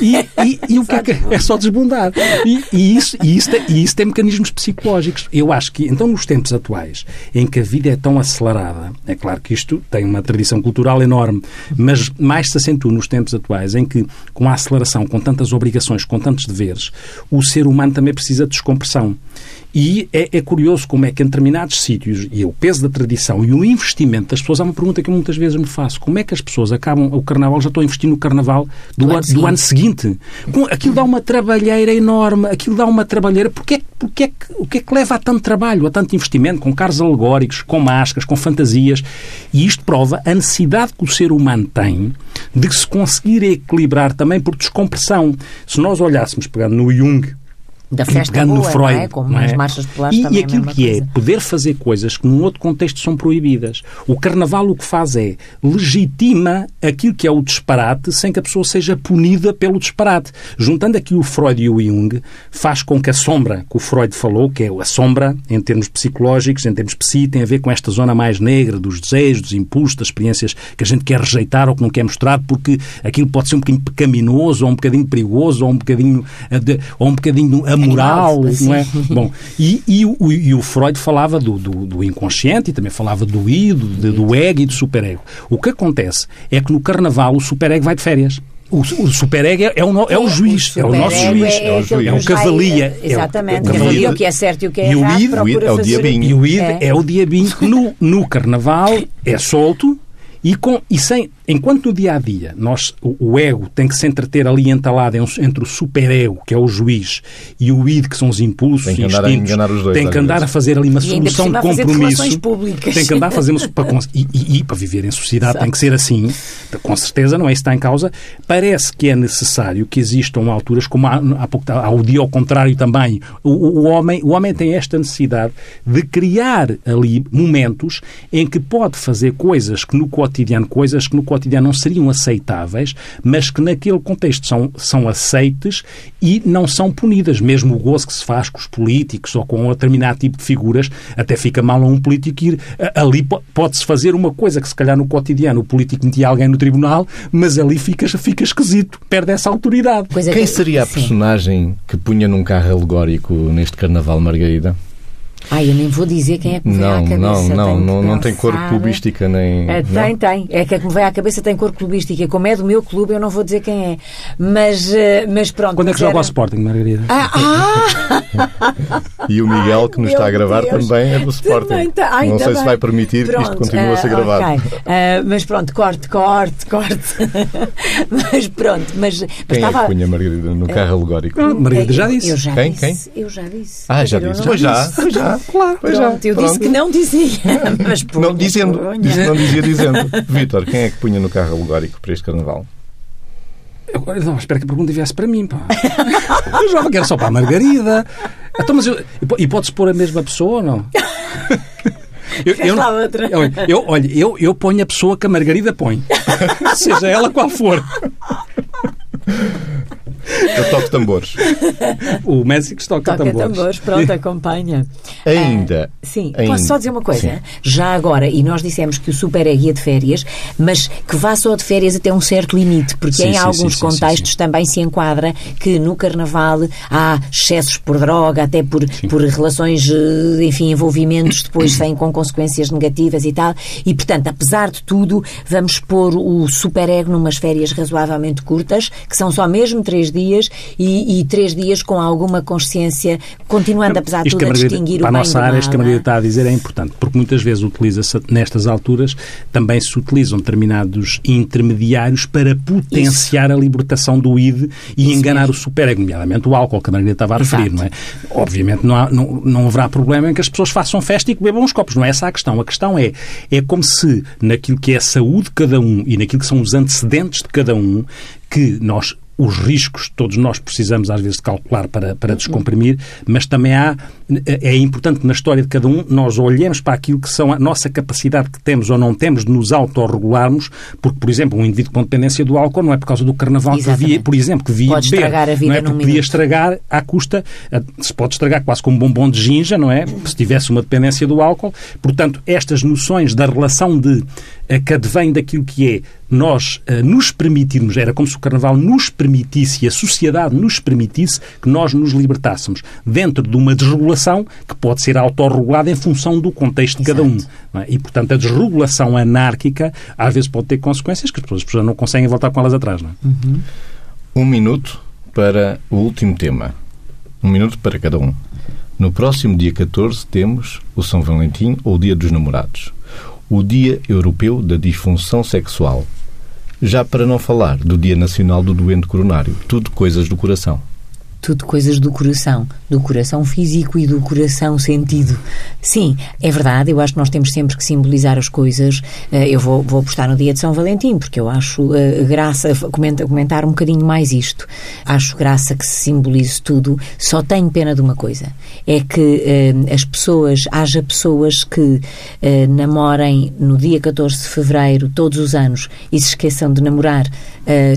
S4: E, e, e o que é que é só desbundar? E, e, isso, e, isso, e isso tem mecanismos psicológicos. Eu acho que, então, nos tempos atuais, em que a vida é tão acelerada, é claro que isto tem uma tradição tradição cultural enorme, mas mais se acentua nos tempos atuais, em que, com a aceleração, com tantas obrigações, com tantos deveres, o ser humano também precisa de descompressão. E é, é, curioso como é que em determinados sítios, e é o peso da tradição e o investimento das pessoas, há uma pergunta que eu muitas vezes me faço: como é que as pessoas acabam o carnaval, já estão a investir no carnaval do, do, ano, do ano, seguinte? Aquilo dá uma trabalheira enorme, aquilo dá uma trabalheira. Porquê, porquê, o que é que leva a tanto trabalho, a tanto investimento, com carros alegóricos, com máscaras, com fantasias? E isto prova a necessidade que o ser humano tem de se conseguir equilibrar também por descompressão. Se nós olhássemos, pegando no Jung,
S3: da festa boa, no Freud, é? Como é? as marchas populares
S4: e,
S3: também
S4: e é aquilo
S3: é
S4: que
S3: coisa.
S4: é poder fazer coisas que num outro contexto são proibidas. O Carnaval o que faz é legitima aquilo que é o disparate sem que a pessoa seja punida pelo disparate. Juntando aqui o Freud e o Jung, faz com que a sombra que o Freud falou, que é a sombra em termos psicológicos, em termos psi, tem a ver com esta zona mais negra dos desejos, dos impulsos, das experiências que a gente quer rejeitar ou que não quer mostrar, porque aquilo pode ser um bocadinho pecaminoso, ou um bocadinho perigoso, ou um bocadinho, eh, ou um bocadinho moral, não é? Bom, e, e, o, e o Freud falava do, do, do, inconsciente e também falava do ido, do, do ego e do superego. O que acontece é que no carnaval o superego vai de férias. O, o superego é, é, o, é o juiz, o é o nosso juiz, é, é, o, é o cavalia.
S3: Exatamente, é o, o que é certo e o que é errado.
S1: E o id é o diabinho.
S4: E o id é, o diabinho. No, no carnaval é solto e, com, e sem, enquanto no dia a dia nós, o, ego tem que se entreter ali entalado entre o superego, que é o juiz, e o id, que são os impulsos tem
S1: que andar
S4: instintos,
S1: a os dois,
S4: tem que andar a fazer ali uma solução de compromisso.
S3: Tem
S4: que andar a fazer para, e, e, e, para viver em sociedade Exato. tem que ser assim. Com certeza, não é isso que está em causa. Parece que é necessário que existam alturas, como há, há, pouco, há o dia ao contrário também. O, o, o, homem, o homem tem esta necessidade de criar ali momentos em que pode fazer coisas que no cotidiano, coisas que no cotidiano não seriam aceitáveis, mas que naquele contexto são, são aceites e não são punidas. Mesmo o gozo que se faz com os políticos ou com um determinado tipo de figuras, até fica mal a um político ir. Ali pode-se fazer uma coisa que, se calhar, no cotidiano o político metia alguém no tribunal, mas ali fica, fica esquisito, perde essa autoridade.
S1: É Quem seria a personagem que punha num carro alegórico neste Carnaval Margarida?
S3: Ai, eu nem vou dizer quem é que me
S1: não,
S3: vem à cabeça.
S1: Não, não, não,
S3: não
S1: tem cor clubística nem.
S3: É, tem, tem. É que a que me vem à cabeça tem cor clubística. Como é do meu clube, eu não vou dizer quem é. Mas, eh, mas pronto.
S4: Quando é que joga era... o Sporting, Margarida?
S3: Ah! ah!
S1: e o Miguel, que nos está a gravar, Deus. também é do Sporting. Tá. Ai, não sei também. se vai permitir pronto, que isto continue uh, a ser ah, gravado.
S3: Okay. Uh, mas pronto, corte, corte, corte. mas pronto. Mas, mas
S1: quem
S3: estava...
S1: é que punha Margarida no carro alegórico?
S4: Margarida já disse.
S3: Eu já
S1: quem?
S3: disse.
S1: Quem?
S3: Eu já disse.
S1: Ah, já disse. Pois já, pois já.
S3: Claro, pois já. Eu Pronto. disse que não dizia, mas punha,
S1: não dizendo, disse não dizia dizendo. Vítor, quem é que punha no carro alegórico para este carnaval?
S4: Eu, não, espero que a pergunta viesse para mim, pá. Eu jovem que era só para a Margarida. Então, mas eu, e pode-se pôr a mesma pessoa ou não?
S3: Eu, eu, eu,
S4: eu, olha, eu, eu ponho a pessoa que a Margarida põe. Seja ela qual for.
S1: Eu toco tambores.
S4: O Messi que toca,
S3: toca
S4: tambores.
S3: tambores. Pronto, acompanha.
S1: Ainda.
S3: Uh, sim.
S1: Ainda.
S3: Posso só dizer uma coisa? Sim. Já agora, e nós dissemos que o super é guia de férias, mas que vá só de férias até um certo limite, porque sim, em sim, alguns contextos também se enquadra que no Carnaval há excessos por droga, até por, por relações, eh, enfim, envolvimentos depois sem com consequências negativas e tal. E, portanto, apesar de tudo, vamos pôr o super ego numas férias razoavelmente curtas, que são só mesmo três dias e, e três dias com alguma consciência, continuando, apesar de tudo, a, distinguir
S4: para
S3: o bem
S4: a nossa área, isto que a
S3: Maria
S4: está a dizer é importante, porque muitas vezes utiliza-se, nestas alturas, também se utilizam determinados intermediários para potenciar Isso. a libertação do ID e Isso enganar mesmo. o superego, nomeadamente o álcool, que a Maria estava a referir, Exato. não é? Obviamente não, há, não, não haverá problema em que as pessoas façam festa e que bebam uns copos, não é essa a questão. A questão é, é como se naquilo que é a saúde de cada um e naquilo que são os antecedentes de cada um, que nós os riscos todos nós precisamos às vezes de calcular para, para descomprimir, mas também há, é importante que na história de cada um nós olhemos para aquilo que são a nossa capacidade que temos ou não temos de nos autorregularmos, porque, por exemplo, um indivíduo com dependência do álcool não é por causa do carnaval Exatamente. que via, por exemplo, que via
S3: pode beber, estragar a vida
S4: não é porque podia estragar à custa, se pode estragar quase como um bombom de ginja, não é? Se tivesse uma dependência do álcool. Portanto, estas noções da relação de que advém daquilo que é nós uh, nos permitirmos, era como se o Carnaval nos permitisse e a sociedade nos permitisse que nós nos libertássemos dentro de uma desregulação que pode ser autorregulada em função do contexto de cada um. É? E, portanto, a desregulação anárquica às vezes pode ter consequências que as pessoas não conseguem voltar com elas atrás. Não é?
S1: uhum. Um minuto para o último tema. Um minuto para cada um. No próximo dia 14 temos o São Valentim ou o Dia dos Namorados o Dia Europeu da Disfunção Sexual. Já para não falar do Dia Nacional do Doente Coronário. Tudo coisas do coração
S3: tudo coisas do coração, do coração físico e do coração sentido. Sim, é verdade, eu acho que nós temos sempre que simbolizar as coisas. Eh, eu vou, vou apostar no dia de São Valentim, porque eu acho uh, graça, comentar, comentar um bocadinho mais isto. Acho graça que se simbolize tudo. Só tenho pena de uma coisa: é que uh, as pessoas, haja pessoas que uh, namorem no dia 14 de fevereiro, todos os anos, e se esqueçam de namorar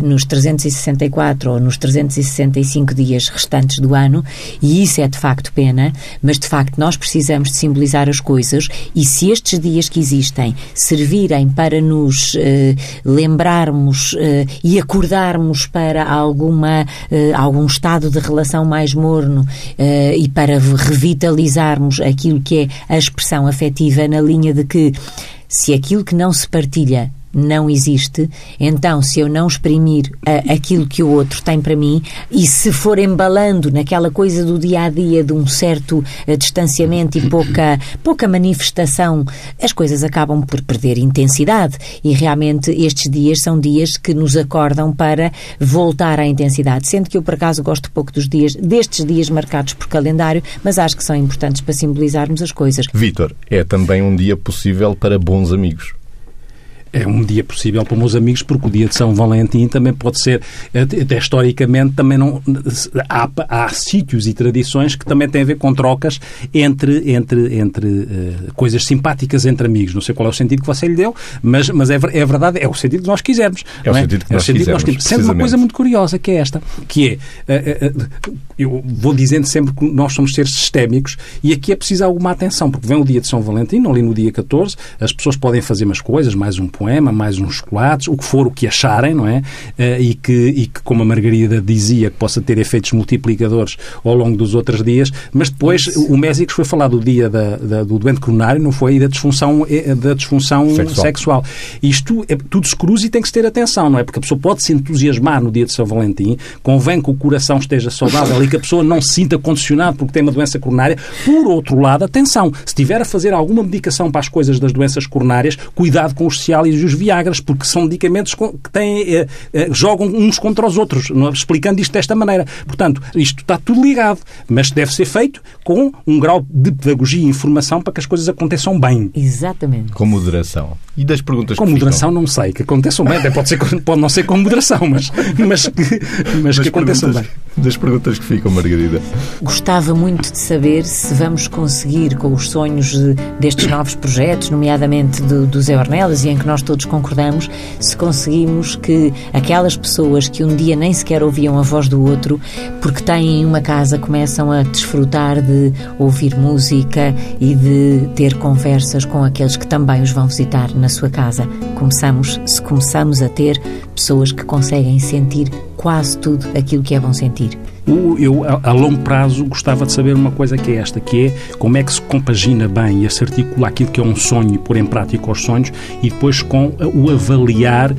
S3: nos 364 ou nos 365 dias restantes do ano, e isso é de facto pena, mas de facto nós precisamos de simbolizar as coisas e se estes dias que existem servirem para nos eh, lembrarmos eh, e acordarmos para alguma, algum estado de relação mais morno e para revitalizarmos aquilo que é a expressão afetiva na linha de que se aquilo que não se partilha não existe, então se eu não exprimir uh, aquilo que o outro tem para mim e se for embalando naquela coisa do dia a dia de um certo uh, distanciamento e pouca, pouca manifestação, as coisas acabam por perder intensidade e realmente estes dias são dias que nos acordam para voltar à intensidade, sendo que eu por acaso gosto pouco dos dias, destes dias marcados por calendário, mas acho que são importantes para simbolizarmos as coisas.
S1: Vítor, é também um dia possível para bons amigos.
S4: É um dia possível para meus amigos, porque o dia de São Valentim também pode ser, até historicamente, também não. Há, há sítios e tradições que também têm a ver com trocas entre, entre, entre uh, coisas simpáticas entre amigos. Não sei qual é o sentido que você lhe deu, mas, mas é, é verdade, é o sentido que nós quisermos.
S1: É o é? sentido que nós, é sentido quisermos, que nós
S4: Sendo uma coisa muito curiosa que é esta, que é, uh, uh, eu vou dizendo sempre que nós somos seres sistémicos e aqui é preciso alguma atenção, porque vem o dia de São Valentim, ali no dia 14, as pessoas podem fazer umas coisas, mais um poema, mais uns chocolates, o que for, o que acharem, não é? Uh, e, que, e que, como a Margarida dizia, que possa ter efeitos multiplicadores ao longo dos outros dias, mas depois Isso. o Mésicos foi falar do dia da, da, do doente coronário, não foi? E da disfunção, eh, da disfunção sexual. sexual. Isto é, tudo se cruza e tem que se ter atenção, não é? Porque a pessoa pode se entusiasmar no dia de São Valentim, convém que o coração esteja saudável e que a pessoa não se sinta condicionado porque tem uma doença coronária. Por outro lado, atenção, se estiver a fazer alguma medicação para as coisas das doenças coronárias, cuidado com os Cialis e os Viagras, porque são medicamentos que têm, eh, eh, jogam uns contra os outros, é? explicando isto desta maneira. Portanto, isto está tudo ligado, mas deve ser feito com um grau de pedagogia e informação para que as coisas aconteçam bem.
S3: Exatamente.
S1: Com moderação. E das perguntas
S4: Com
S1: que
S4: moderação
S1: ficam?
S4: não sei, que aconteçam bem, até pode, ser, pode não ser com moderação, mas, mas que, mas que aconteçam bem.
S1: Das perguntas que ficam, Margarida.
S3: Gostava muito de saber se vamos conseguir, com os sonhos destes novos projetos, nomeadamente do, do Zé Ornelas, e em que nós todos concordamos, se conseguimos que aquelas pessoas que um dia nem sequer ouviam a voz do outro, porque têm uma casa, começam a desfrutar de ouvir música e de ter conversas com aqueles que também os vão visitar na sua casa. Começamos, se começamos a ter pessoas que conseguem sentir quase tudo aquilo que é bom sentir.
S4: Eu, a, longo prazo, gostava de saber uma coisa que é esta, que é como é que se compagina bem e se articula aquilo que é um sonho e pôr em prática os sonhos e depois com o avaliar,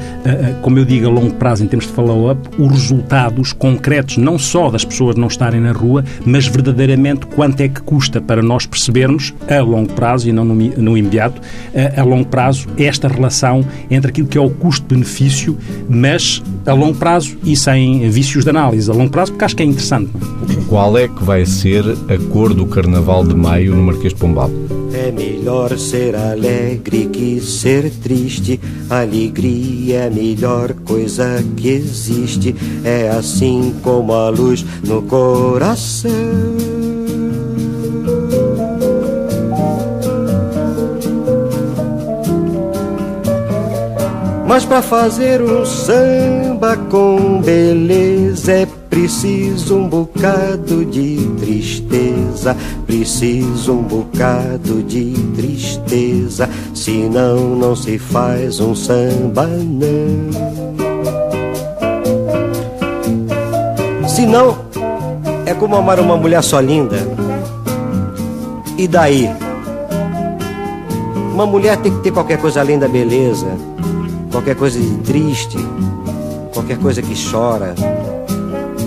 S4: como eu digo, a longo prazo, em termos de follow-up, os resultados concretos, não só das pessoas não estarem na rua, mas verdadeiramente quanto é que custa para nós percebermos, a longo prazo e não no, imediato, a longo prazo, esta relação entre aquilo que é o custo-benefício, mas a longo prazo e sem vícios de análise. A longo prazo, porque acho que é interessante.
S1: Qual é que vai ser a cor do Carnaval de Maio no Marquês de Pombal?
S5: É melhor ser alegre que ser triste. Alegria é a melhor coisa que existe. É assim como a luz no coração. Mas para fazer um samba com beleza é Preciso um bocado de tristeza, preciso um bocado de tristeza, senão não se faz um samba não. Senão é como amar uma mulher só linda. E daí? Uma mulher tem que ter qualquer coisa além da beleza, qualquer coisa de triste, qualquer coisa que chora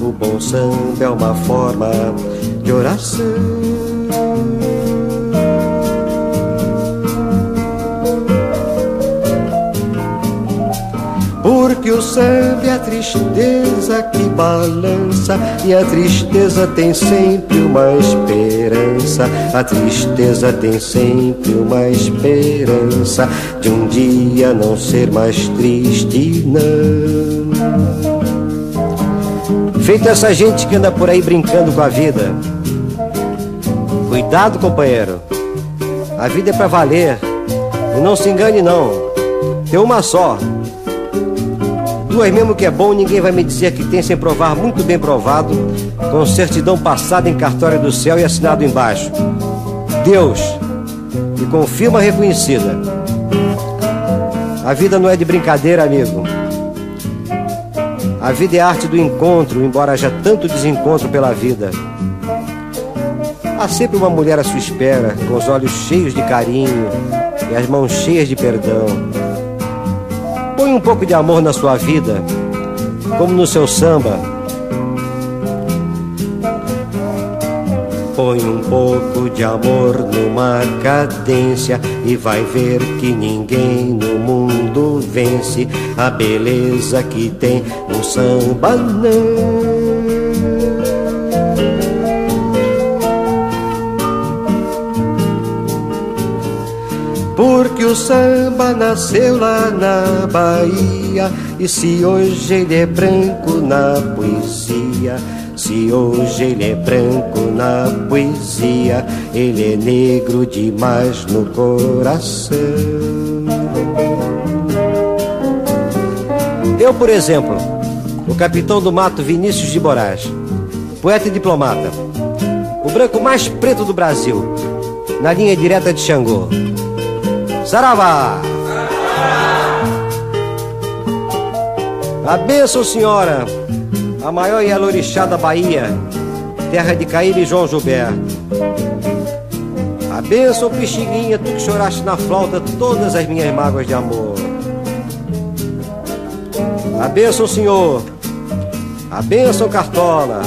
S5: O bom samba é uma forma de oração. Porque o samba é a tristeza que balança E a tristeza tem sempre uma esperança A tristeza tem sempre uma esperança De um dia não ser mais triste, não Feito essa gente que anda por aí brincando com a vida Cuidado, companheiro A vida é pra valer E não se engane não Tem uma só Duas mesmo que é bom, ninguém vai me dizer que tem sem provar muito bem provado, com certidão passada em cartório do céu e assinado embaixo. Deus, e com firma reconhecida. A vida não é de brincadeira, amigo. A vida é arte do encontro, embora haja tanto desencontro pela vida. Há sempre uma mulher à sua espera, com os olhos cheios de carinho e as mãos cheias de perdão Põe um pouco de amor na sua vida, como no seu samba. Põe um pouco de amor numa cadência e vai ver que ninguém no mundo vence a beleza que tem um samba não. Porque o samba nasceu lá na Bahia E se hoje ele é branco na poesia Se hoje ele é branco na poesia Ele é negro demais no coração Eu, por exemplo, o capitão do mato Vinícius de Moraes Poeta e diplomata O branco mais preto do Brasil Na linha direta de Xangô Saravá! A bênção, senhora, a maior Yalorixá da Bahia, terra de Caíra e João Gilberto. A bênção, Pixinguinha, tu que choraste na flauta todas as minhas mágoas de amor. A bênção, senhor, a bênção, Cartola,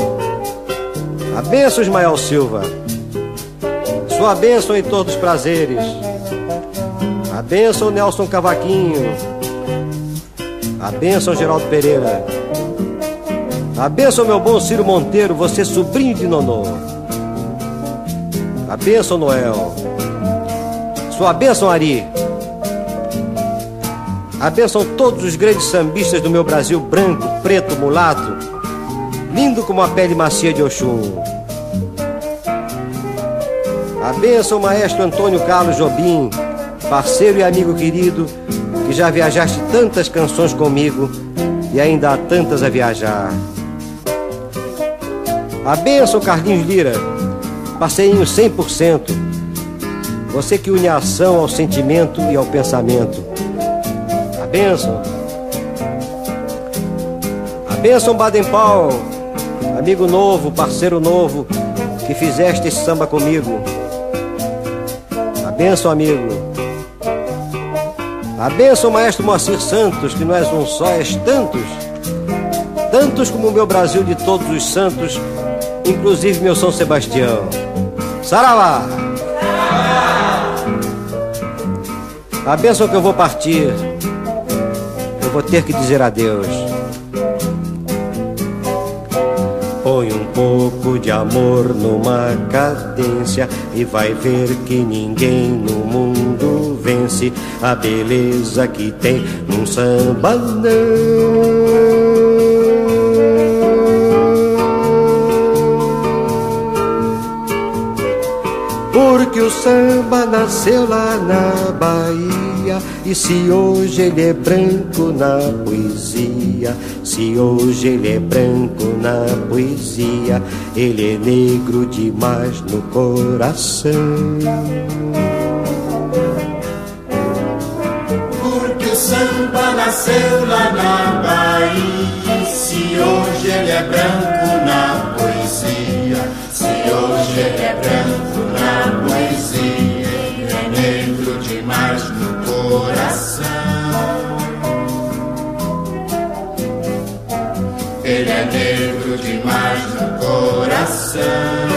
S5: a bênção, Ismael Silva, sua bênção em todos os prazeres. A benção Nelson Cavaquinho. A benção Geraldo Pereira. A benção meu bom Ciro Monteiro, você sobrinho de Nonô. A benção Noel. Sua benção Ari. A benção todos os grandes sambistas do meu Brasil branco, preto, mulato, lindo como a pele macia de Oxum. A benção maestro Antônio Carlos Jobim parceiro e amigo querido, que já viajaste tantas canções comigo e ainda há tantas a viajar. A benção, Carlinhos Lira, parceirinho 100%. Você que une a ação ao sentimento e ao pensamento. A benção. A benção, Baden Powell, amigo novo, parceiro novo, que fizeste esse samba comigo. A benção, amigo. A benção, maestro Moacir Santos, que não és um só, és tantos. Tantos como o meu Brasil de todos os santos, inclusive meu São Sebastião. Saravá! A benção que eu vou partir, eu vou ter que dizer adeus. Põe um pouco de amor numa cadência e vai ver que ninguém no mundo vence a beleza que tem num samba não. Porque o samba nasceu lá na Bahia E se hoje ele é branco na poesia Se hoje ele é branco na poesia Ele é negro demais no coração.
S6: Porque o samba nasceu lá na Bahia Se hoje ele é branco na poesia Se hoje ele é branco coração. Ele é negro demais no coração